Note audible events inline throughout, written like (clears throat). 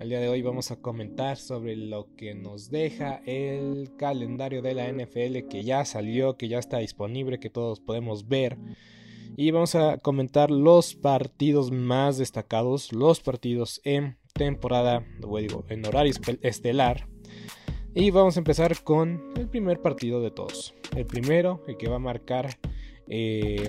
El día de hoy vamos a comentar sobre lo que nos deja el calendario de la NFL que ya salió, que ya está disponible, que todos podemos ver. Y vamos a comentar los partidos más destacados, los partidos en temporada, digo, en horario estelar. Y vamos a empezar con el primer partido de todos. El primero, el que va a marcar eh,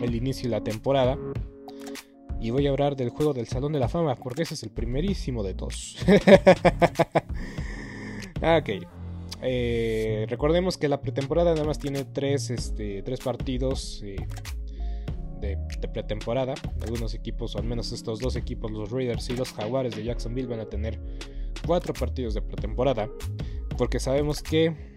el inicio de la temporada. Y voy a hablar del juego del Salón de la Fama, porque ese es el primerísimo de todos. (laughs) ok. Eh, recordemos que la pretemporada nada más tiene tres, este, tres partidos eh, de, de, pretemporada. Algunos equipos, o al menos estos dos equipos, los Raiders y los Jaguares de Jacksonville, van a tener cuatro partidos de pretemporada. Porque sabemos que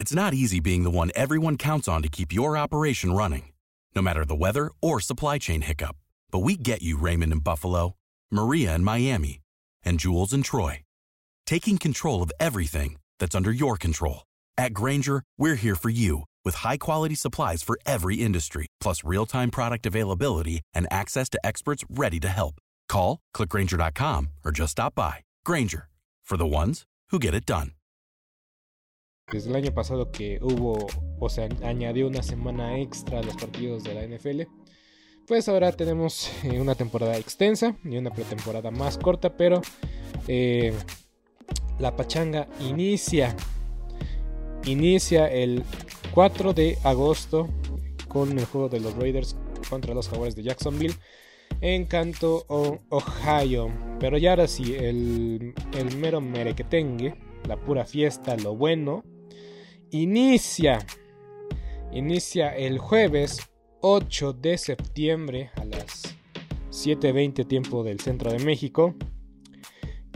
It's not easy being the one everyone counts on to keep your operation running, no matter the weather or supply chain hiccup. But we get you, Raymond in Buffalo, Maria in Miami, and Jules and Troy, taking control of everything that's under your control. At Granger, we're here for you with high quality supplies for every industry, plus real time product availability and access to experts ready to help. Call, clickgranger.com, or just stop by. Granger, for the ones who get it done. Desde el año pasado que hubo, o sea, añadió una semana extra a los partidos de la NFL, pues ahora tenemos eh, una temporada extensa y una pretemporada más corta, pero eh, la pachanga inicia. Inicia el 4 de agosto con el juego de los Raiders contra los Jaguares de Jacksonville en Canto, Ohio. Pero ya ahora sí, el, el mero merequetengue, la pura fiesta, lo bueno, inicia. Inicia el jueves 8 de septiembre a las 7.20 tiempo del centro de México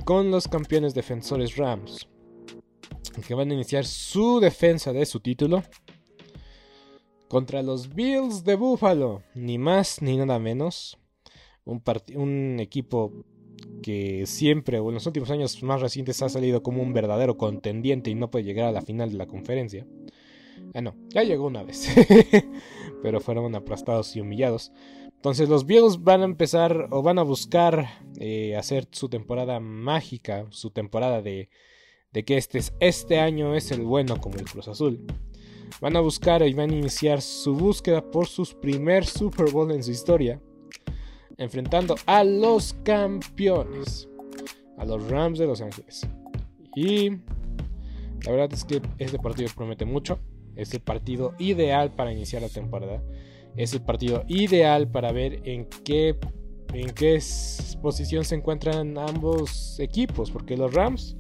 con los campeones defensores Rams que van a iniciar su defensa de su título contra los Bills de Buffalo, ni más ni nada menos. Un, un equipo que siempre, o en los últimos años más recientes, ha salido como un verdadero contendiente y no puede llegar a la final de la conferencia. Ah, no, ya llegó una vez. (laughs) Pero fueron aplastados y humillados. Entonces los Bills van a empezar o van a buscar eh, hacer su temporada mágica, su temporada de, de que este, este año es el bueno como el Cruz Azul. Van a buscar y van a iniciar su búsqueda por su primer Super Bowl en su historia, enfrentando a los campeones, a los Rams de Los Ángeles. Y la verdad es que este partido promete mucho. Es el partido ideal para iniciar la temporada. Es el partido ideal para ver en qué, en qué posición se encuentran ambos equipos. Porque los Rams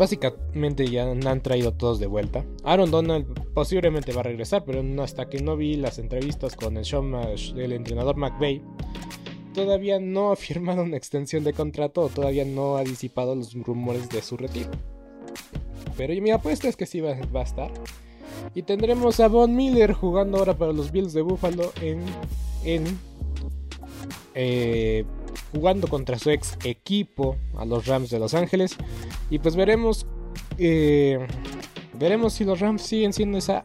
básicamente ya han traído todos de vuelta. Aaron Donald posiblemente va a regresar, pero hasta que no vi las entrevistas con el, show, el entrenador McVeigh, todavía no ha (laughs) firmado una extensión de contrato, todavía no ha disipado los rumores de su retiro. Pero mi apuesta es que sí va, a estar. Y tendremos a Von Miller jugando ahora para los Bills de Buffalo en. en eh, jugando contra su ex equipo, a los Rams de Los Ángeles. Y pues veremos. Eh, veremos si los Rams siguen siendo esa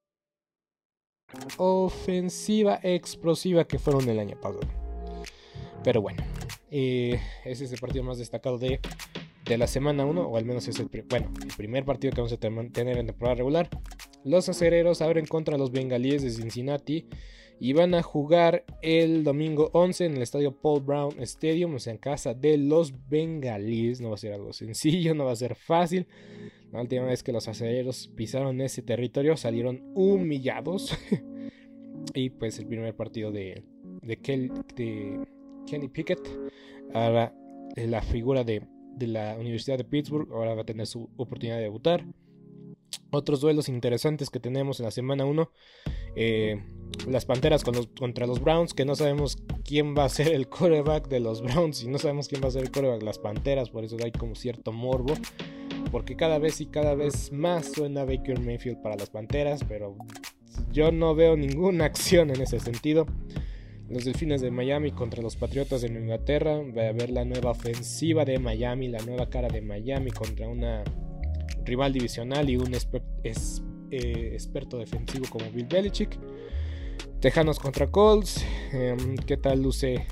ofensiva explosiva que fueron el año pasado. Pero bueno, eh, ese es el partido más destacado de, de la semana 1, o al menos es el, bueno, el primer partido que vamos a tener en temporada regular. Los acereros abren contra los bengalíes de Cincinnati y van a jugar el domingo 11 en el estadio Paul Brown Stadium, o sea, en casa de los bengalíes. No va a ser algo sencillo, (laughs) no va a ser fácil. La última vez que los aceleros pisaron ese territorio salieron humillados. (laughs) y pues el primer partido de, de, Kenny Pickett, ahora la figura de, la Universidad de Pittsburgh, ahora va a tener su oportunidad de debutar. Otros duelos interesantes que tenemos en la semana 1. Eh, las Panteras contra los Browns, que no sabemos quién va a ser el coreback de los Browns y no sabemos quién va a ser el coreback de las Panteras, por eso hay como cierto morbo. Porque cada vez y cada vez más suena Baker Mayfield para las Panteras, pero yo no veo ninguna (laughs) acción en ese sentido. Los Delfines de Miami contra los Patriotas de Inglaterra. Va a ver la nueva ofensiva de Miami, la nueva cara de Miami contra una rival divisional y un eh, experto defensivo como Bill Belichick. Tejanos contra Colts. Em, ¿Qué tal luce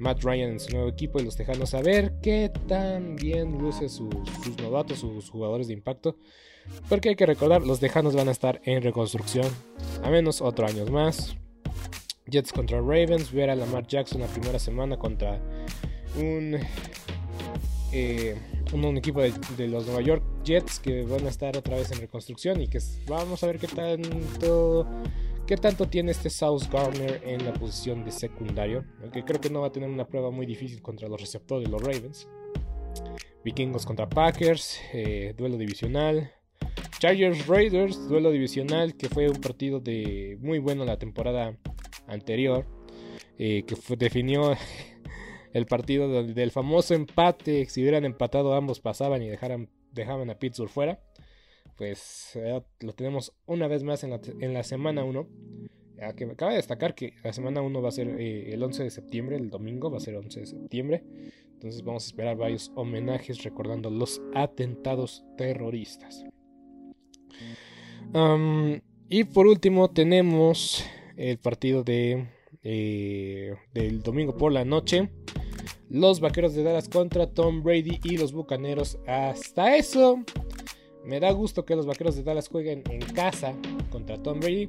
Matt Ryan en su nuevo equipo y los Tejanos? A ver qué tan bien luce sus, novatos, sus jugadores de impacto. Porque hay que recordar, los Tejanos van a estar en reconstrucción. A menos otro año más. Jets contra Ravens. Ver a Lamar Jackson la primera semana contra un eh, un, equipo de, los Nueva York Jets que van a estar otra vez en reconstrucción y que vamos a ver qué tanto qué tanto tiene este South Garner en la posición de secundario, aunque creo que no va a tener una prueba muy difícil contra los receptores de los Ravens. Vikingos contra Packers, eh, duelo divisional. Chargers Raiders, duelo divisional, que fue un partido de muy bueno la temporada anterior, eh, que definió (laughs) el partido del famoso empate. Si hubieran empatado ambos pasaban y dejaban a Pittsburgh fuera. Pues eh, lo tenemos una vez más en la, semana 1. Que me acaba de destacar que la semana 1 va a ser eh, el 11 de septiembre, el domingo va a ser 11 de septiembre. Entonces vamos a esperar varios homenajes recordando los atentados terroristas. y por último tenemos el partido de, eh, del domingo por la noche los Vaqueros de Dallas contra Tom Brady y los Bucaneros. Hasta eso, me da gusto que los Vaqueros de Dallas jueguen en casa contra Tom Brady.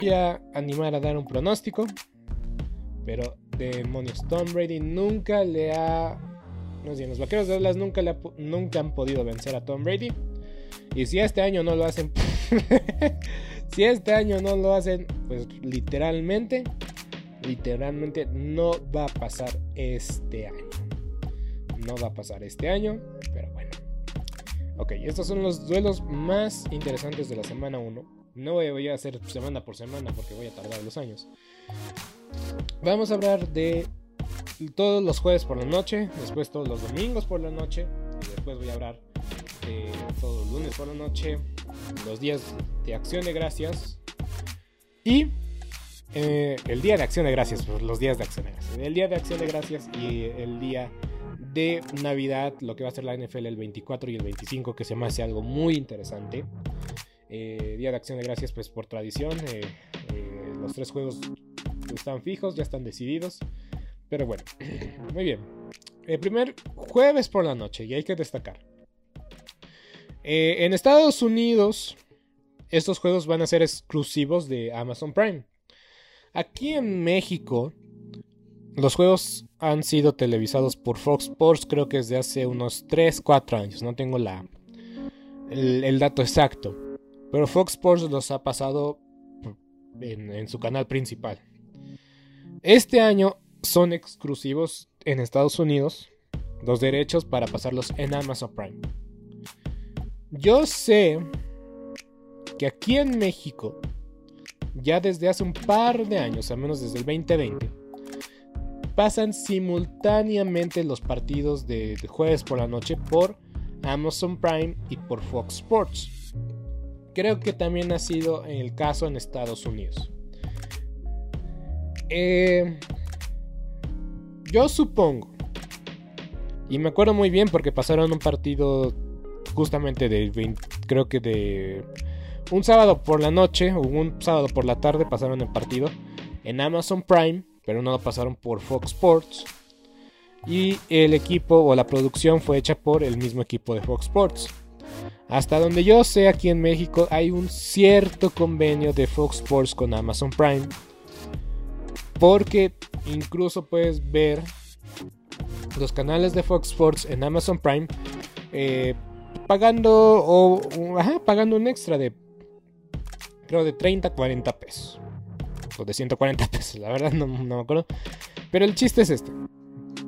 voy a animar a dar un pronóstico. Pero demonios, Tom Brady nunca le ha. No sé, los vaqueros de Dallas nunca, le nunca han podido vencer a Tom Brady. Y si este año no lo hacen. (laughs) si este año no lo hacen, pues literalmente. Literalmente no va a pasar este año. No va a pasar este año. Pero bueno. Ok, estos son los duelos más interesantes de la semana 1 no voy a hacer semana por semana porque voy a tardar los años. Vamos a hablar de todos los jueves por la noche, después todos los domingos por la noche, después voy a hablar de todos los lunes por la noche, los días de acción de gracias y eh, el día de acción de gracias, los días de acción de gracias, el día de acción de gracias y el día de Navidad, lo que va a ser la NFL el 24 y el 25, que se me hace algo muy interesante. Eh, Día de Acción de Gracias, pues por tradición, eh, eh, los tres juegos están fijos, ya están decididos. Pero bueno, (clears throat) muy bien. El primer jueves por la noche, y hay que destacar. en Estados Unidos, estos juegos van a ser exclusivos de Amazon Prime. Aquí en México, los juegos han sido televisados por Fox Sports, creo que desde hace unos 3, 4 años. No tengo la, el dato exacto. Pero Fox Sports los ha pasado en, su canal principal. Este año son exclusivos en Estados Unidos los derechos para pasarlos en Amazon Prime. Yo sé que aquí en México, ya desde hace un par de años, al menos desde el 2020, pasan simultáneamente los partidos de, jueves por la noche por Amazon Prime y por Fox Sports. Creo que también ha sido el caso en Estados Unidos. Eh, yo supongo, y me acuerdo muy bien porque pasaron un partido justamente de, creo que de un sábado por la noche o un sábado por la tarde pasaron el partido en Amazon Prime, pero no lo pasaron por Fox Sports. Y el equipo o la producción fue hecha por el mismo equipo de Fox Sports. Hasta donde yo sé, aquí en México hay un cierto convenio de Fox Sports con Amazon Prime. Porque incluso puedes ver los canales de Fox Sports en Amazon Prime eh, pagando o pagando un extra de creo de 30 40 pesos o de 140 (laughs) pesos la verdad no, me acuerdo pero el chiste es este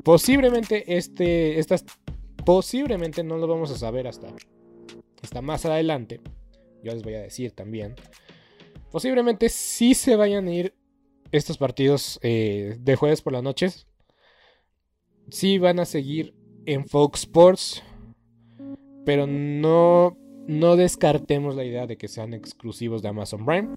posiblemente este estas posiblemente no lo vamos a saber hasta hasta más adelante yo les voy a decir también posiblemente sí se vayan a ir estos partidos eh, de jueves por las noches sí van a seguir en Fox Sports, pero no, no descartemos la idea de que sean exclusivos de Amazon Prime.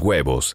huevos.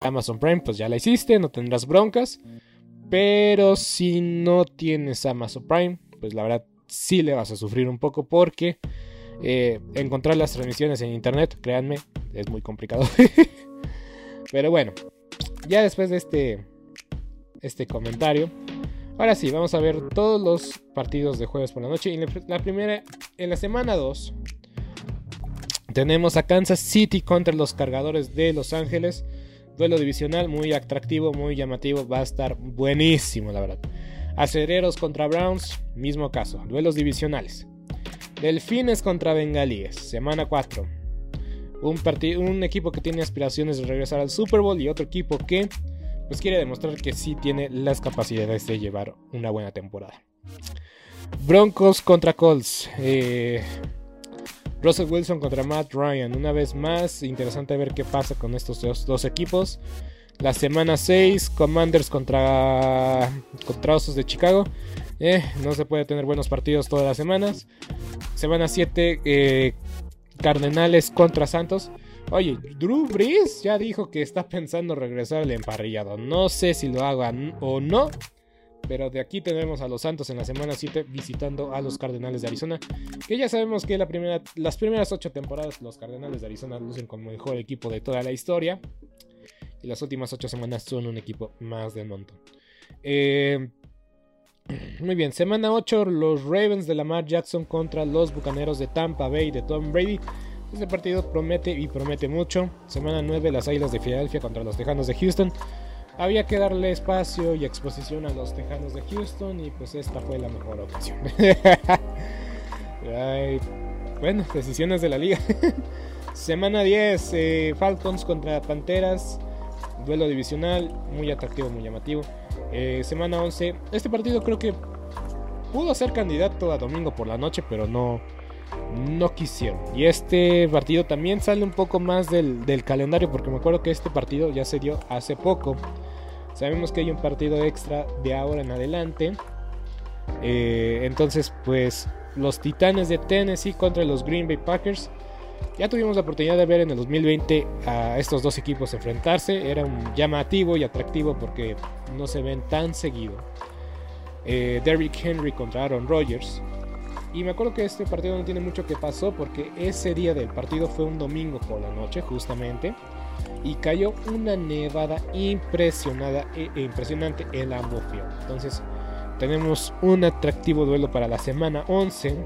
Amazon Prime, pues ya la hiciste, no tendrás broncas. Pero si no tienes Amazon Prime, pues la verdad sí le vas a sufrir un poco porque eh, encontrar las transmisiones en internet, créanme, es muy complicado. (laughs) Pero bueno, ya después de este, este comentario, ahora sí, vamos a ver todos los partidos de jueves por la noche. Y la primera, en la semana 2, tenemos a Kansas City contra los cargadores de Los Ángeles. Duelo divisional muy atractivo, muy llamativo. Va a estar buenísimo, la verdad. Acereros contra Browns, mismo caso. Duelos divisionales. Delfines contra Bengalíes, semana 4. Un, un equipo que tiene aspiraciones de regresar al Super Bowl y otro equipo que pues quiere demostrar que sí tiene las capacidades de llevar una buena temporada. Broncos contra Colts. Eh, Russell Wilson contra Matt Ryan. Una vez más, interesante ver qué pasa con estos dos, equipos. La semana 6, Commanders contra, contra Osos de Chicago. Eh, no se puede tener buenos partidos todas las semanas. Semana 7, eh, Cardenales contra Santos. Oye, Drew Brees ya dijo que está pensando regresar al emparrillado. No sé si lo hagan o no. Pero de aquí tenemos a los Santos en la semana 7 visitando a los Cardenales de Arizona. Que ya sabemos que la primera, las primeras 8 temporadas los Cardenales de Arizona lucen como el mejor equipo de toda la historia. Y las últimas 8 semanas son un equipo más de montón. Eh, (clears throat) muy bien, semana 8 los Ravens de Lamar Jackson contra los Bucaneros de Tampa Bay de Tom Brady. Este partido promete y promete mucho. Semana 9 las Águilas de Filadelfia contra los Tejanos de Houston. Había que darle espacio y exposición a los Tejanos de Houston y pues esta fue la mejor ocasión. (laughs) bueno, decisiones de la liga. (laughs) Semana 10, eh, Falcons contra Panteras, duelo divisional, muy atractivo, muy llamativo. Eh, semana 11, este partido creo que pudo ser candidato a domingo por la noche, pero no, no quisieron. Y este partido también sale un poco más del, calendario, porque me acuerdo que este partido ya se dio hace poco. Sabemos que hay un partido extra de ahora en adelante. Eh, entonces, pues los Titanes de Tennessee contra los Green Bay Packers. Ya tuvimos la oportunidad de ver en el 2020 a estos dos equipos enfrentarse. Era un llamativo y atractivo porque no se ven tan seguido. Eh, Derrick Henry contra Aaron Rodgers. Y me acuerdo que este partido no tiene mucho que pasó porque ese día del partido fue un domingo por la noche justamente. Y cayó una nevada impresionada, e, impresionante en Lambeau Entonces tenemos un atractivo duelo para la semana 11.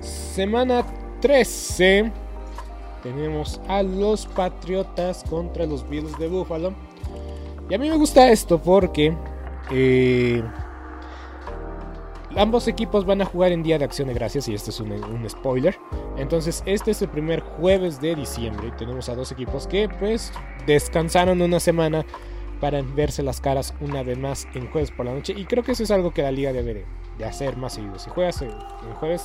Semana 13 tenemos a los Patriotas contra los Bills de Buffalo. Y a mí me gusta esto porque eh, ambos equipos van a jugar en Día de Acción de Gracias y este es un, spoiler. Entonces este es el primer jueves de diciembre. Tenemos a dos equipos que pues descansaron una semana para verse las caras una vez más en jueves por la noche. Y creo que eso es algo que la liga debe de, hacer más seguido. Si juegas en jueves,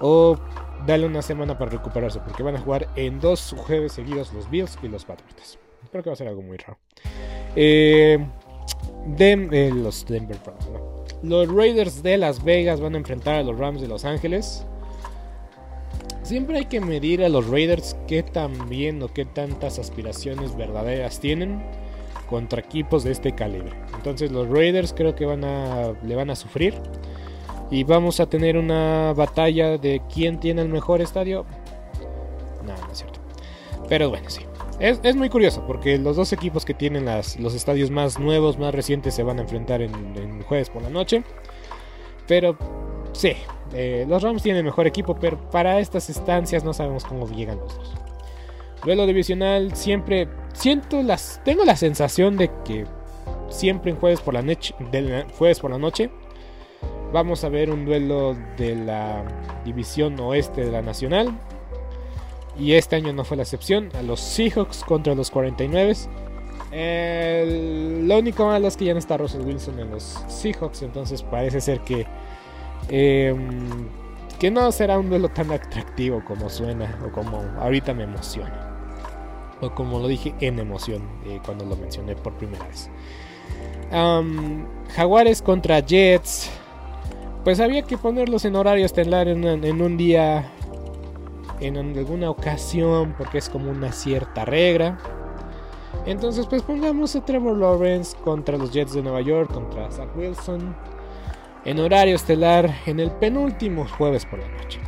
o dale una semana para recuperarse, porque van a jugar en dos jueves seguidos los Bills y los Patriots. Creo que va a ser algo muy raro. Eh, eh, los Denver Los Raiders de Las Vegas van a enfrentar a los Rams de Los Ángeles. Siempre hay que medir a los Raiders qué tan bien o qué tantas aspiraciones verdaderas tienen contra equipos de este calibre. Entonces los Raiders creo que van a, le van a sufrir. Y vamos a tener una batalla de quién tiene el mejor estadio. No, no es cierto. Pero bueno, sí. Es, muy curioso porque los dos equipos que tienen los estadios más nuevos, más recientes, se van a enfrentar en, jueves por la noche. Pero sí, eh, los Rams tienen mejor equipo, pero para estas estancias no sabemos cómo llegan los dos. Duelo divisional, siempre siento las. Tengo la sensación de que siempre en jueves por la, jueves por la noche Vamos a ver un duelo de la división oeste de la Nacional. Y este año no fue la excepción. A los Seahawks contra los 49. lo único malo es que ya no está Russell Wilson en los Seahawks. Entonces parece ser que. Em, que no será un duelo tan atractivo como suena. O como ahorita me emociona. O como lo dije en emoción eh, cuando lo mencioné por primera vez. Jaguares contra Jets pues había que ponerlos en horario estelar en, un día, en alguna ocasión, porque es como una cierta regla. Entonces, pues pongamos a Trevor Lawrence contra los Jets de Nueva York, contra Zach Wilson, en horario estelar en el penúltimo jueves por la noche.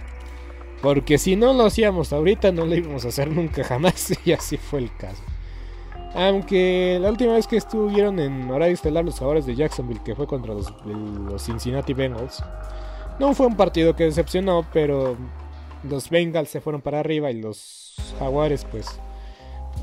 Porque si no lo hacíamos ahorita, no lo íbamos a hacer nunca jamás. (laughs) Y así fue el caso. Aunque la última vez que estuvieron en horario estelar los jugadores de Jacksonville, que fue contra los, los Cincinnati Bengals, no fue un partido que decepcionó, pero los Bengals se fueron para arriba y los Jaguares pues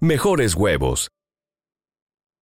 mejores huevos.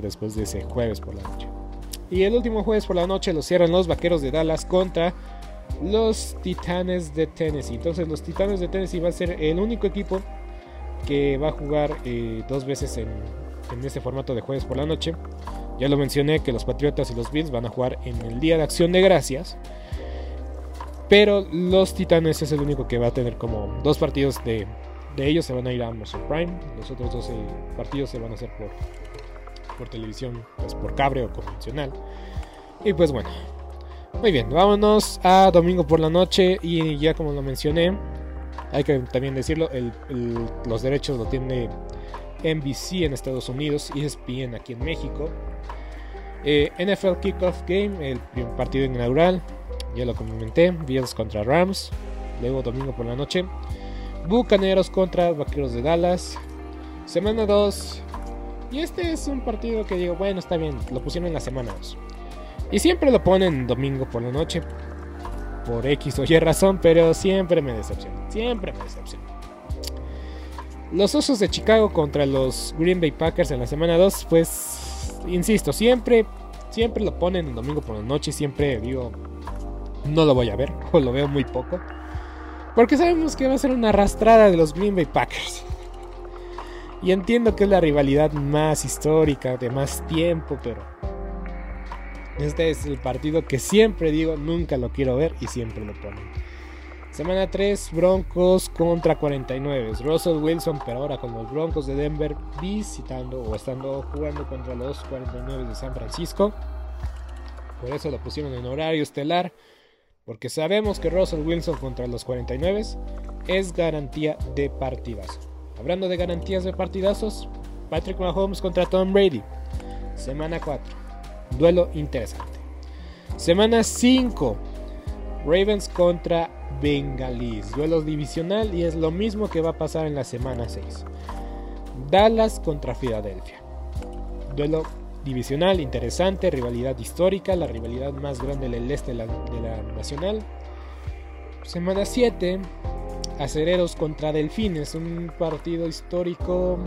después de ese jueves por la noche. Y el último jueves por la noche lo cierran los Vaqueros de Dallas contra los Titanes de Tennessee. Entonces los Titanes de Tennessee va a ser el único equipo que va a jugar eh, dos veces en, en este formato de jueves por la noche. Ya lo mencioné que los Patriotas y los Bills van a jugar en el Día de Acción de Gracias. Pero los Titanes es el único que va a tener como dos partidos de, de ellos se van a ir a Amazon Prime. Los otros 12 partidos se van a hacer por, por televisión, pues por cable o convencional. Y pues bueno, muy bien, vámonos a domingo por la noche y ya como lo mencioné, hay que también decirlo, los derechos lo tiene NBC en Estados Unidos y ESPN aquí en México. Eh, NFL Kickoff Game, el partido inaugural, ya lo comenté, Bills contra Rams, luego domingo por la noche, Bucaneros contra Vaqueros de Dallas, semana 2, y este es un partido que digo, bueno, está bien, lo pusieron en la semana 2. Y siempre lo ponen domingo por la noche, por X o Y razón, pero siempre me decepciona, siempre me decepciona. Los Osos de Chicago contra los Green Bay Packers en la semana 2, pues, insisto, siempre, siempre lo ponen en domingo por la noche, siempre digo, no lo voy a ver, (laughs) o lo veo muy poco. Porque sabemos que va a ser una arrastrada de los Green Bay Packers. Y entiendo que es la rivalidad más histórica, de más tiempo, pero este es el partido que siempre digo, nunca lo quiero ver y siempre lo ponen. Semana 3, Broncos contra 49. Russell Wilson, pero ahora con los Broncos de Denver visitando o estando jugando contra los 49 de San Francisco. Por eso lo pusieron en horario estelar. Porque sabemos que Russell Wilson contra los 49 es garantía de partidas. Hablando de garantías de partidazos, Patrick Mahomes contra Tom Brady. Semana 4. Duelo interesante. Semana 5. Ravens contra Bengalis. Duelo divisional y es lo mismo que va a pasar en la semana 6. Dallas contra Filadelfia. Duelo divisional interesante, rivalidad histórica, la rivalidad más grande del este de la, de la nacional. Semana 7. Acereros contra Delfines, un partido histórico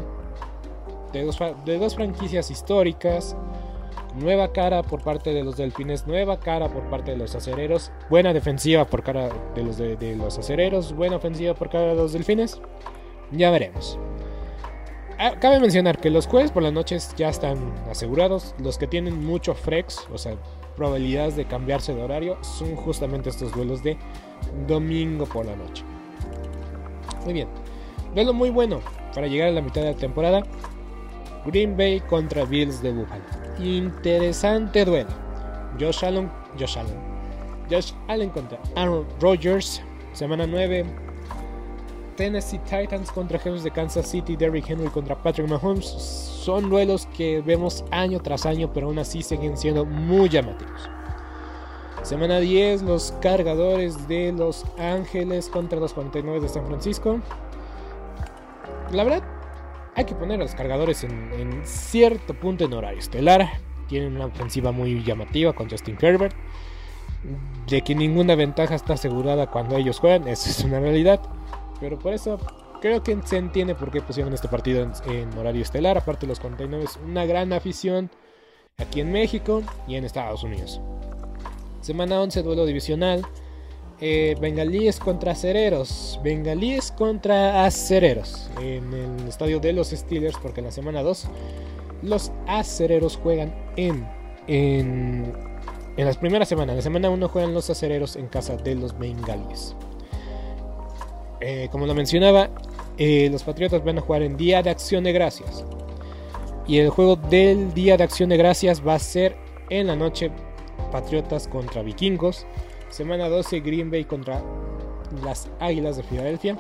de dos, de dos, franquicias históricas. Nueva cara por parte de los Delfines, nueva cara por parte de los Acereros. Buena defensiva por cara de los, de, los Acereros, buena ofensiva por cara de los Delfines. Ya veremos. Ah, cabe mencionar que los jueves por las noches ya están asegurados. Los que tienen mucho flex, o sea, probabilidades de cambiarse de horario, son justamente estos duelos de domingo por la noche. Muy bien. Duelo muy bueno para llegar a la mitad de la temporada. Green Bay contra Bills de Buffalo. Interesante duelo. Josh Allen, Josh Allen. Josh Allen contra Aaron Rodgers. Semana 9. Tennessee Titans contra Jefes de Kansas City. Derrick Henry contra Patrick Mahomes. Son duelos que vemos año tras año, pero aún así siguen siendo muy llamativos. Semana 10, los cargadores de Los Ángeles contra los 49 de San Francisco. La verdad, hay que poner a los cargadores en, cierto punto en horario estelar. Tienen una ofensiva muy llamativa con Justin Herbert. de que ninguna ventaja está asegurada cuando ellos juegan, eso es una realidad. Pero por eso creo que se entiende por qué pusieron este partido en, horario estelar. Aparte, los 49 es una gran afición aquí en México y en Estados Unidos. Semana 11, duelo divisional. Eh, bengalíes contra acereros. Bengalíes contra acereros. En el estadio de los Steelers, porque en la semana 2 los acereros juegan en, en, las primeras semanas. En la semana 1 juegan los acereros en casa de los bengalíes. Eh, como lo mencionaba, eh, los Patriotas van a jugar en Día de Acción de Gracias. Y el juego del Día de Acción de Gracias va a ser en la noche Patriotas contra Vikingos. Semana 12 Green Bay contra las Águilas de Filadelfia.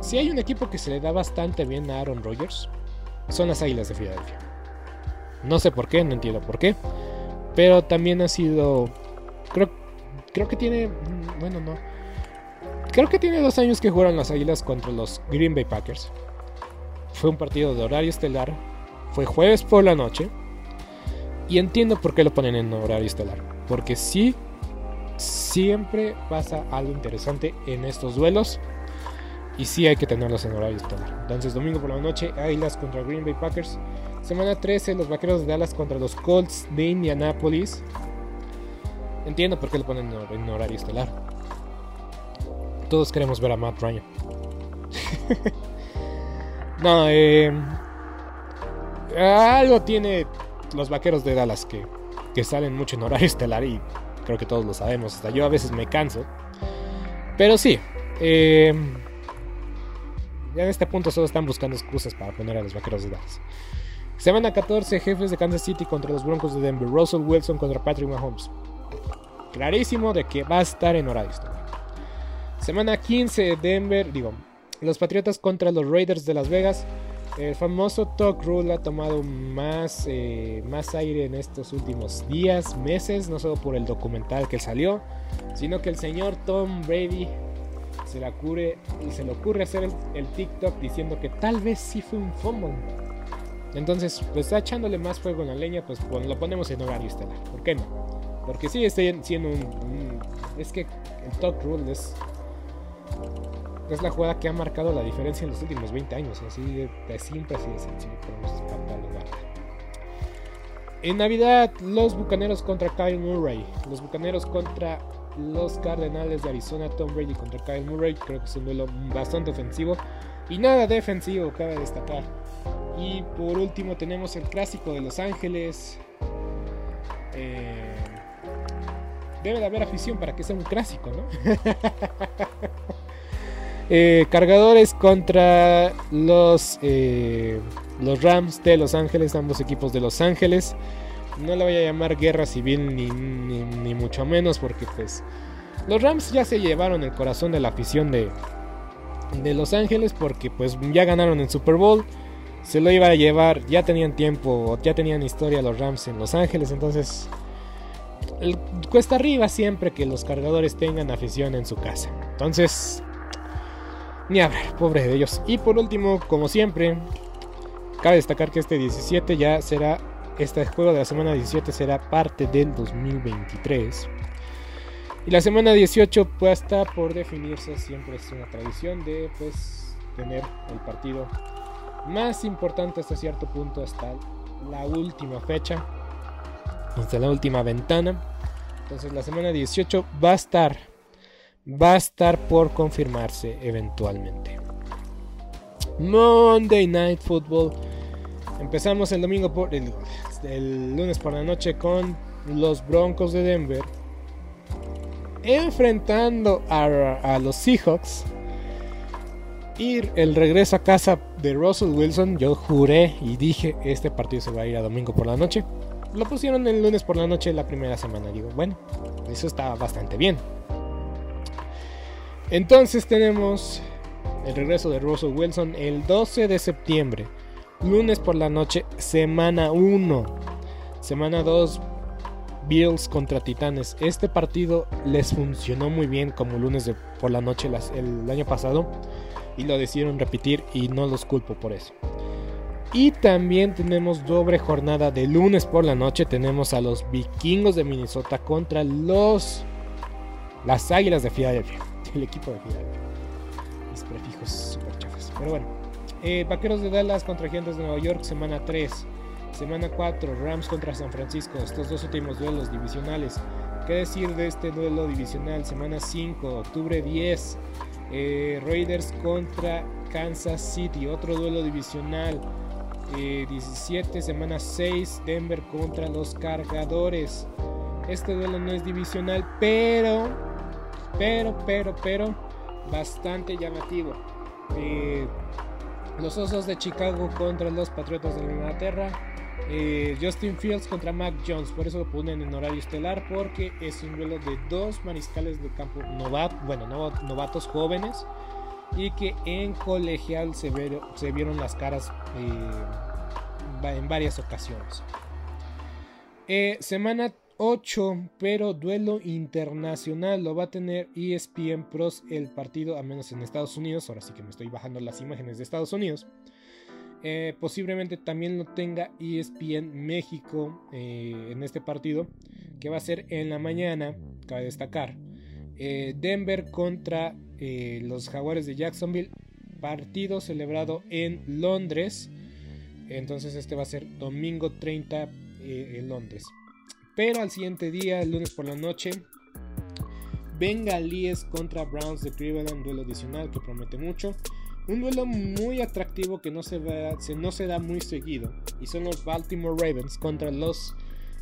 Si hay un equipo que se le da bastante bien a Aaron Rodgers, son las Águilas de Filadelfia. No sé por qué, no entiendo por qué. Pero también ha sido... Creo, creo que tiene... Bueno, no. Creo que tiene dos años que jugaron las Águilas contra los Green Bay Packers. Fue un partido de horario estelar. Fue jueves por la noche. Y entiendo por qué lo ponen en horario estelar. Porque sí, siempre pasa algo interesante en estos duelos. Y sí hay que tenerlos en horario estelar. Entonces, domingo por la noche, Águilas contra Green Bay Packers. Semana 13, los Vaqueros de Dallas contra los Colts de Indianapolis. Entiendo por qué lo ponen en horario estelar. Todos queremos ver a Matt Ryan. (laughs) no, eh, algo tiene los vaqueros de Dallas que, que salen mucho en horario (laughs) estelar y creo que todos lo sabemos. Hasta yo a veces me canso. Pero sí, eh, ya en este punto solo están buscando excusas para poner a los vaqueros de Dallas. Semana 14, jefes de Kansas City contra los Broncos de Denver. Russell Wilson contra Patrick Mahomes. Clarísimo de que va a estar en horario. Semana 15, Denver, digo, los Patriotas contra los Raiders de Las Vegas. El famoso Talk Rule ha tomado más, eh, más aire en estos últimos días, meses, no solo por el documental que salió, sino que el señor Tom Brady se, le ocurre, se le ocurre hacer el, TikTok diciendo que tal vez sí fue un fumble. Entonces, pues está echándole más fuego en la leña, pues lo ponemos en horario estelar. ¿Por qué no? Porque sigue siendo un, un es que el Talk Rule es es la jugada que ha marcado la diferencia en los últimos 20 años. Así de, simple, así de sencillo En Navidad, los bucaneros contra Kyle Murray. Los bucaneros contra los Cardenales de Arizona. Tom Brady contra Kyle Murray. Creo que es un duelo bastante ofensivo. Y nada defensivo, cabe destacar. Y por último, tenemos el clásico de Los Ángeles. Eh, debe de haber afición para que sea un clásico, ¿no? (laughs) Eh, cargadores contra los, eh, los Rams de Los Ángeles, ambos equipos de Los Ángeles. No le voy a llamar guerra civil ni, ni, mucho menos porque pues los Rams ya se llevaron el corazón de la afición de, de Los Ángeles porque pues ya ganaron el Super Bowl. Se lo iba a llevar, ya tenían tiempo, ya tenían historia los Rams en Los Ángeles, entonces cuesta arriba siempre que los cargadores tengan afición en su casa. Entonces, ni hablar, pobre de ellos. Y por último, como siempre, cabe destacar que este 17 ya será, este juego de la semana 17 será parte del 2023. Y la semana 18 pues está por definirse, siempre es una tradición de pues tener el partido más importante hasta cierto punto, hasta la última fecha, hasta la última ventana. Entonces la semana 18 va a estar va a estar por confirmarse eventualmente. Monday Night Football. Empezamos el domingo por el, lunes por la noche con los Broncos de Denver enfrentando a, los Seahawks. Y el regreso a casa de Russell Wilson, yo juré y dije, este partido se va a ir a domingo por la noche. Lo pusieron el lunes por la noche la primera semana. Digo, bueno, eso está bastante bien. Entonces tenemos el regreso de Russell Wilson el 12 de septiembre, lunes por la noche, semana 1. Semana 2, Bills contra Titanes. Este partido les funcionó muy bien como lunes por la noche el año pasado y lo decidieron repetir y no los culpo por eso. Y también tenemos doble jornada de lunes por la noche. Tenemos a los vikingos de Minnesota contra los... Las águilas de Filadelfia. (laughs) El equipo de Filadelfia. Mis prefijos super chafas. Pero bueno. Eh, Vaqueros de Dallas contra Gigantes de Nueva York, semana 3. Semana 4, Rams contra San Francisco. Estos dos últimos duelos divisionales. ¿Qué decir de este duelo divisional? Semana 5, octubre 10. Eh, Raiders contra Kansas City. Otro duelo divisional. 17, eh, semana 6, Denver contra los cargadores. Este duelo no es divisional, pero, pero, pero, pero, bastante llamativo. Eh, los Osos de Chicago contra los Patriotas de Inglaterra. Eh, Justin Fields contra Mac Jones, por eso lo ponen en horario estelar, porque es un duelo de dos mariscales de campo bueno, novatos jóvenes y que en colegial se, se vieron las caras eh, en varias ocasiones. Eh, semana 8, pero duelo internacional lo va a tener ESPN Pros el partido, a menos en Estados Unidos. Ahora sí que me estoy bajando las imágenes de Estados Unidos. Eh, posiblemente también lo tenga ESPN México en este partido, que va a ser en la mañana, cabe destacar. Denver contra eh, los Jaguares de Jacksonville. Partido celebrado en Londres. Entonces este va a ser domingo 30 eh, en Londres. Pero al siguiente día, el lunes por la noche, Bengalíes contra Browns de Cleveland, duelo adicional que promete mucho. Un duelo muy atractivo que no se, se da muy seguido. Y son los Baltimore Ravens contra los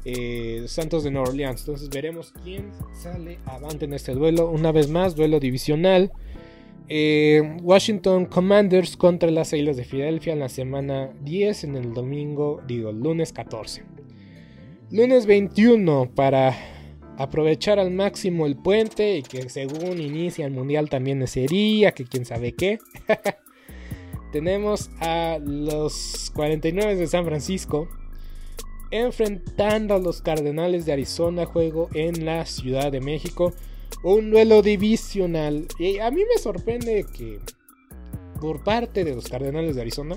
eh, Santos de Nueva Orleans. Entonces veremos quién sale avante en este duelo. Una vez más, duelo divisional. Eh, Washington Commanders contra las Islas de Filadelfia en la semana 10, en el domingo, digo, lunes 14. Lunes 21 para aprovechar al máximo el puente y que según inicia el mundial también ese día, que quién sabe qué. (laughs) Tenemos a los 49 de San Francisco enfrentando a los Cardenales de Arizona, juego en la Ciudad de México. Un duelo divisional. Y a mí me sorprende que por parte de los Cardenales de Arizona,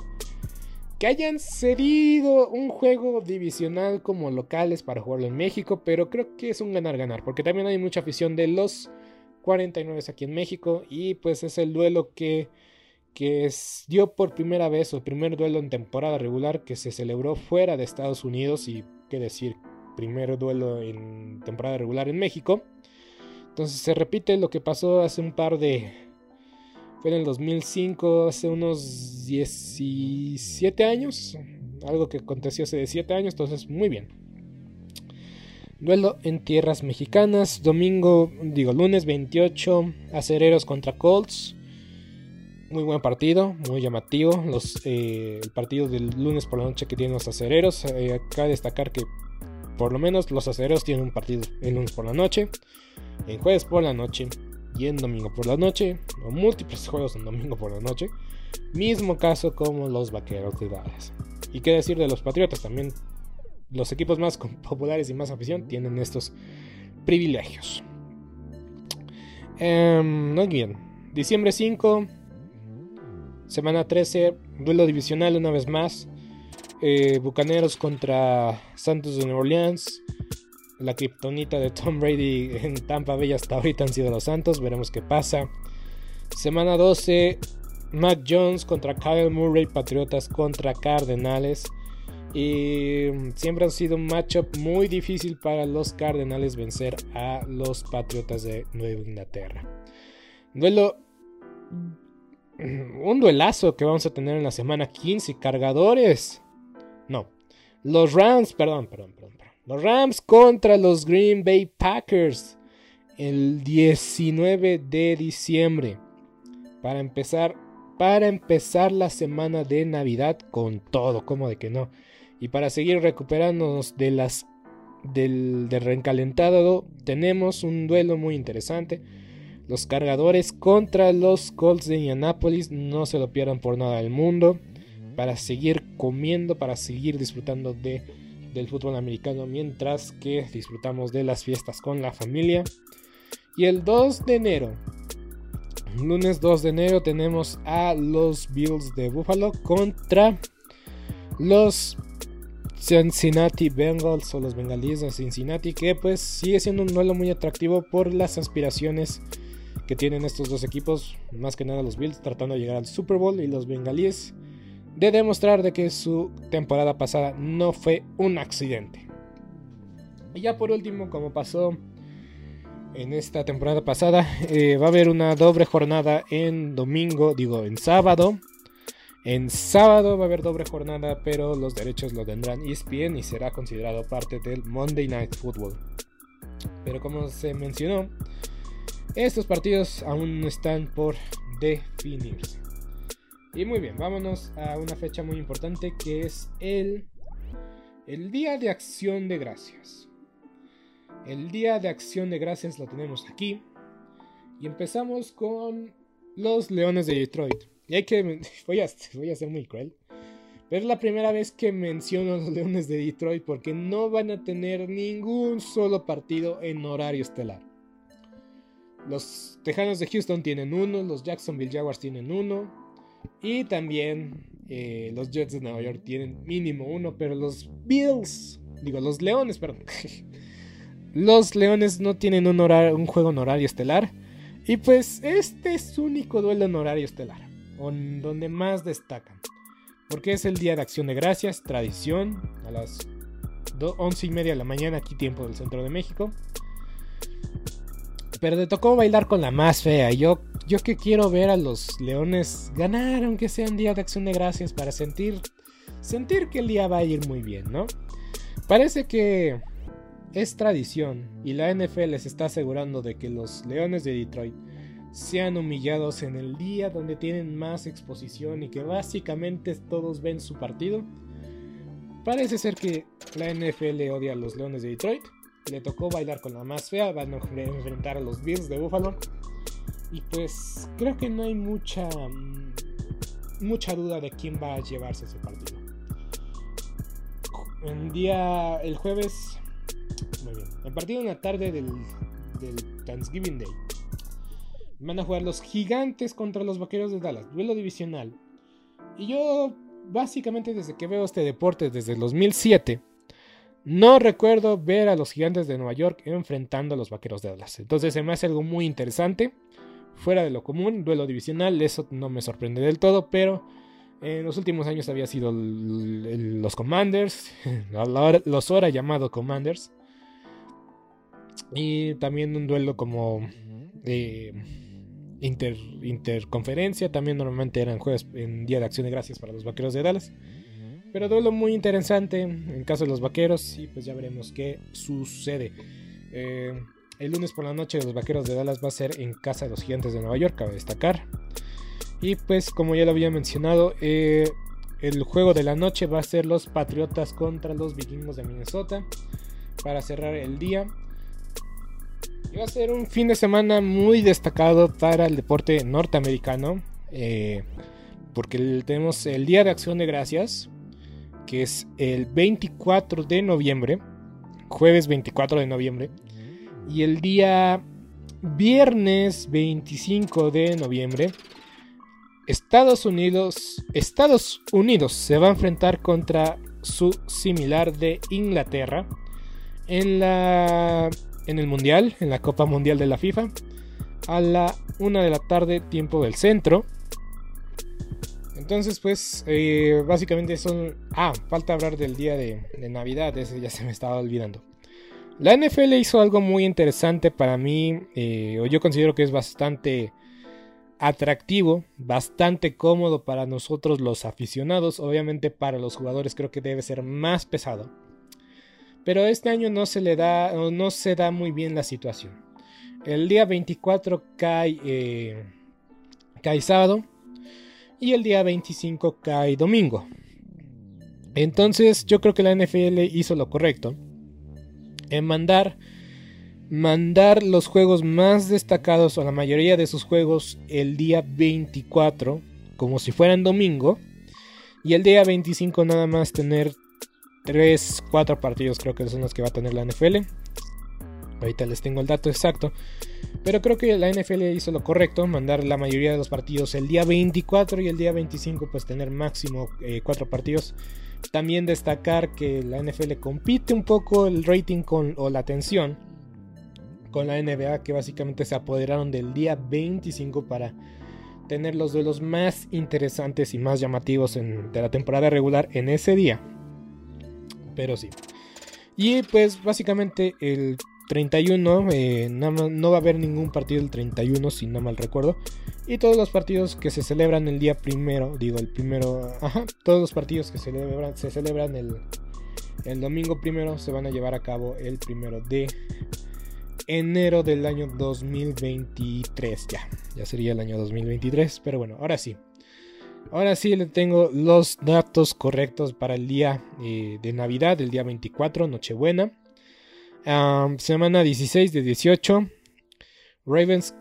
que hayan cedido un juego divisional como locales para jugarlo en México, pero creo que es un ganar-ganar, porque también hay mucha afición de los 49 aquí en México y pues es el duelo que que dio por primera vez el primer duelo en temporada regular que se celebró fuera de Estados Unidos y qué decir, primer duelo en temporada regular en México. Entonces se repite lo que pasó hace un par de... Fue en el 2005, hace unos 17 años. Algo que aconteció hace 17 años, entonces muy bien. Duelo en tierras mexicanas, domingo, digo lunes 28, acereros contra Colts muy buen partido, muy llamativo. Eh, el partido del lunes por la noche que tienen los acereros. Eh, acá destacar que por lo menos los acereros tienen un partido el lunes por la noche, en jueves por la noche y en domingo por la noche. O múltiples juegos en domingo por la noche. Mismo caso como los vaqueros de Dallas. Y qué decir de los patriotas también. Los equipos más populares y más afición tienen estos privilegios. Um, muy bien. Diciembre 5, Semana 13, duelo divisional una vez más. Eh, Bucaneros contra Santos de Nueva Orleans. La kriptonita de Tom Brady en Tampa Bay hasta ahorita han sido los Santos. Veremos qué pasa. Semana 12, Mac Jones contra Kyle Murray. Patriotas contra Cardenales. Y siempre ha sido un matchup muy difícil para los Cardenales vencer a los Patriotas de Nueva Inglaterra. Duelo un duelazo que vamos a tener en la semana 15. Cargadores. No. Los Rams, perdón, perdón, perdón, Los Rams contra los Green Bay Packers. El 19 de diciembre. Para empezar. Para empezar la semana de Navidad con todo. Como de que no. Y para seguir recuperándonos de las. Del, del reencalentado. Tenemos un duelo muy interesante los cargadores contra los Colts de Indianapolis. No se lo pierdan por nada del mundo. Para seguir comiendo, para seguir disfrutando de, del fútbol americano mientras que disfrutamos de las fiestas con la familia. Y el 2 de enero, lunes 2 de enero, tenemos a los Bills de Buffalo contra los Cincinnati Bengals o los bengalíes de Cincinnati, que pues sigue siendo un duelo muy atractivo por las aspiraciones que tienen estos dos equipos, más que nada los Bills tratando de llegar al Super Bowl y los bengalíes de demostrar de que su temporada pasada no fue un accidente. Y ya por último, como pasó en esta temporada pasada, eh, va a haber una doble jornada en domingo, digo en sábado. En sábado va a haber doble jornada, pero los derechos lo tendrán ESPN y será considerado parte del Monday Night Football. Pero como se mencionó, estos partidos aún están por definirse. Y muy bien, vámonos a una fecha muy importante que es el, el Día de Acción de Gracias. El Día de Acción de Gracias lo tenemos aquí. Y empezamos con los Leones de Detroit. Y hay que. (laughs) Voy a, voy a ser muy cruel. Pero es la primera vez que menciono a los Leones de Detroit porque no van a tener ningún solo partido en horario estelar. Los Tejanos de Houston tienen uno, los Jacksonville Jaguars tienen uno. Y también eh, los Jets de Nueva York tienen mínimo uno, pero los Bills, digo, los Leones, perdón. (laughs) los Leones no tienen un, un juego en horario estelar. Y pues este es su único duelo en horario estelar donde más destacan. Porque es el Día de Acción de Gracias, tradición, a las 11 y media de la mañana, aquí tiempo del centro de México. Pero le tocó bailar con la más fea. Yo, yo que quiero ver a los leones ganar, aunque sea un día de acción de gracias, para sentir, sentir que el día va a ir muy bien, ¿no? Parece que es tradición y la NFL se está asegurando de que los leones de Detroit sean humillados en el día donde tienen más exposición y que básicamente todos ven su partido. Parece ser que la NFL odia a los Leones de Detroit. Le tocó bailar con la más fea, van a enfrentar a los Bills de Buffalo. Y pues creo que no hay mucha mm, mucha duda de quién va a llevarse ese partido. El día el jueves muy bien. El partido en la tarde del, del Thanksgiving Day Van a jugar los gigantes contra los vaqueros de Dallas, duelo divisional. Y yo, básicamente, desde que veo este deporte desde el 2007, no recuerdo ver a los gigantes de Nueva York enfrentando a los vaqueros de Dallas. Entonces se me hace algo muy interesante, fuera de lo común, duelo divisional, eso no me sorprende del todo, pero en los últimos años había sido los Commanders, (laughs) los ahora llamados Commanders, y también un duelo como... Eh, inter, interconferencia. También normalmente eran jueves en Día de Acción de Gracias para los Vaqueros de Dallas. Pero duelo muy interesante en caso de los Vaqueros y pues ya veremos qué sucede. Eh, el lunes por la noche los Vaqueros de Dallas va a ser en casa de los Gigantes de Nueva York, cabe destacar. Y pues como ya lo había mencionado, eh, el juego de la noche va a ser los Patriotas contra los Vikingos de Minnesota para cerrar el día. Va a ser un fin de semana muy destacado para el deporte norteamericano. Eh, porque tenemos el Día de Acción de Gracias, que es el 24 de noviembre, jueves 24 de noviembre, y el día viernes 25 de noviembre, Estados Unidos, Estados Unidos se va a enfrentar contra su similar de Inglaterra en la en el Mundial, en la Copa Mundial de la FIFA, a la una de la tarde, tiempo del centro. Entonces, pues, eh, básicamente son... Ah, falta hablar del día de, Navidad, ese ya se me estaba olvidando. La NFL hizo algo muy interesante para mí, eh, o yo considero que es bastante atractivo, bastante cómodo para nosotros los aficionados, obviamente para los jugadores creo que debe ser más pesado. Pero este año no se le da, no se da muy bien la situación. El día 24 cae, eh, cae sábado y el día 25 cae domingo. Entonces yo creo que la NFL hizo lo correcto en mandar mandar los juegos más destacados o la mayoría de sus juegos el día 24 como si fueran domingo y el día 25 nada más tener 3, 4 partidos creo que son los que va a tener la NFL. Ahorita les tengo el dato exacto. Pero creo que la NFL hizo lo correcto, mandar la mayoría de los partidos el día 24 y el día 25 pues tener máximo 4 eh, partidos También destacar que la NFL compite un poco el rating con, o la atención con la NBA, que básicamente se apoderaron del día 25 para tener los duelos más interesantes y más llamativos de la temporada regular en ese día. Pero sí. Y pues básicamente el 31, eh, no va a haber ningún partido el 31 si no mal recuerdo. Y todos los partidos que se celebran el día primero, digo el primero, todos los partidos que se celebran, se celebran el, el domingo primero se van a llevar a cabo el primero de enero del año 2023. Ya, ya sería el año 2023, pero bueno, ahora sí. Ahora sí le tengo los datos correctos para el día eh, de Navidad, el día 24, Nochebuena semana 16 de 18. Ravens.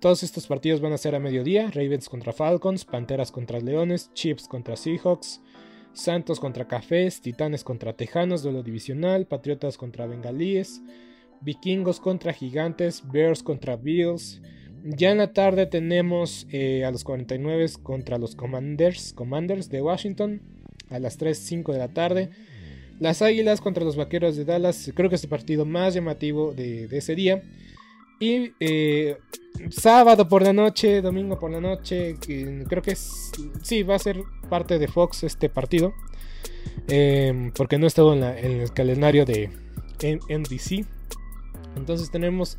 Todos estos partidos van a ser a mediodía. Ravens contra Falcons, Panteras contra Leones, Chiefs contra Seahawks, Santos contra Cafés, Titanes contra Tejanos, duelo divisional, Patriotas contra Bengalíes, Vikingos contra Gigantes, Bears contra Bills. Ya en la tarde tenemos eh, a los 49 contra los Commanders, Commanders de Washington a las 3.05 de la tarde. Las Águilas contra los Vaqueros de Dallas, creo que es el partido más llamativo de, ese día. Y eh, sábado por la noche, domingo por la noche, creo que sí, va a ser parte de Fox este partido. Em, porque no he estado en, el calendario de NBC. Entonces tenemos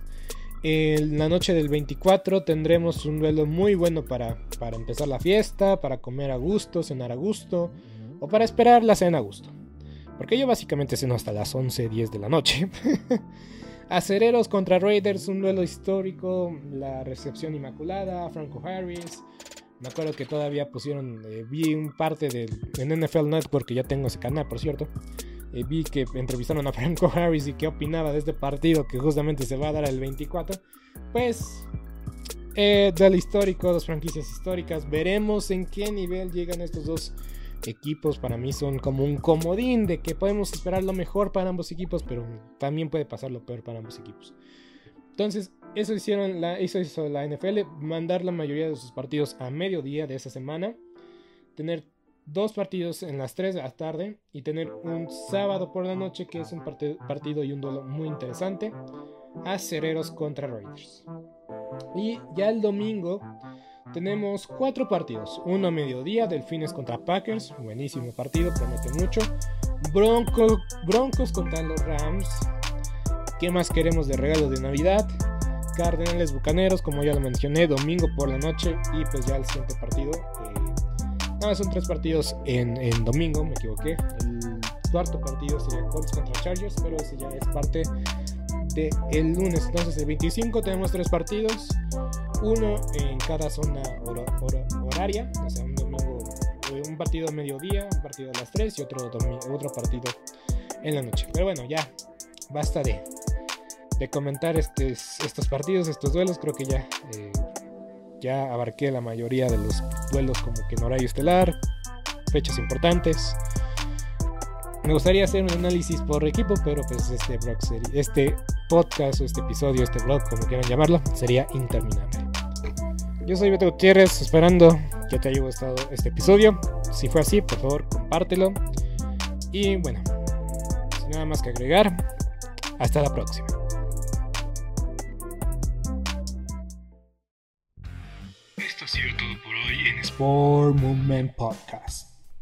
en la noche del 24 tendremos un duelo muy bueno para, para empezar la fiesta, para comer a gusto, cenar a gusto o para esperar la cena a gusto. Porque yo básicamente ceno hasta las 11, 10 de la noche. (laughs) Acereros contra Raiders, un duelo histórico. La recepción inmaculada, Franco Harris. Me acuerdo que todavía pusieron, eh, vi un parte del, en NFL Network, que ya tengo ese canal, por cierto. Eh, vi que entrevistaron a Franco Harris y qué opinaba de este partido que justamente se va a dar el 24. Pues, eh, del histórico, dos franquicias históricas. Veremos en qué nivel llegan estos dos equipos para mí son como un comodín de que podemos esperar lo mejor para ambos equipos, pero también puede pasar lo peor para ambos equipos. Entonces, eso hicieron la, eso hizo la NFL, mandar la mayoría de sus partidos a mediodía de esa semana, tener dos partidos en las 3 de la tarde y tener un sábado por la noche que es un partido y un duelo muy interesante, Acereros contra Raiders. Y ya el domingo tenemos cuatro partidos. Uno a mediodía, Delfines contra Packers, buenísimo partido, promete mucho. Broncos contra los Rams. ¿Qué más queremos de regalo de Navidad? Cardenales Bucaneros, como ya lo mencioné, domingo por la noche. Y pues ya el siguiente partido. Eh, son tres partidos en, domingo, me equivoqué. El cuarto partido sería Colts contra Chargers, pero ese ya es parte del el lunes. Entonces, el 25 tenemos tres partidos uno en cada zona horaria, o sea, un domingo, un partido a mediodía, un partido a las 3 y otro, otro partido en la noche. Pero bueno, ya basta de, de comentar estos, estos partidos, estos duelos, creo que ya, eh, ya abarqué la mayoría de los duelos como que en horario estelar, fechas importantes. Me gustaría hacer un análisis por equipo, pero pues este blog este podcast o este episodio, este blog, como quieran llamarlo, sería interminable. Yo soy Beto Gutiérrez, esperando que te haya gustado este episodio. Si fue así, por favor, compártelo. Y bueno, sin nada más que agregar, hasta la próxima. Esto ha sido todo por hoy en Sport Movement Podcast.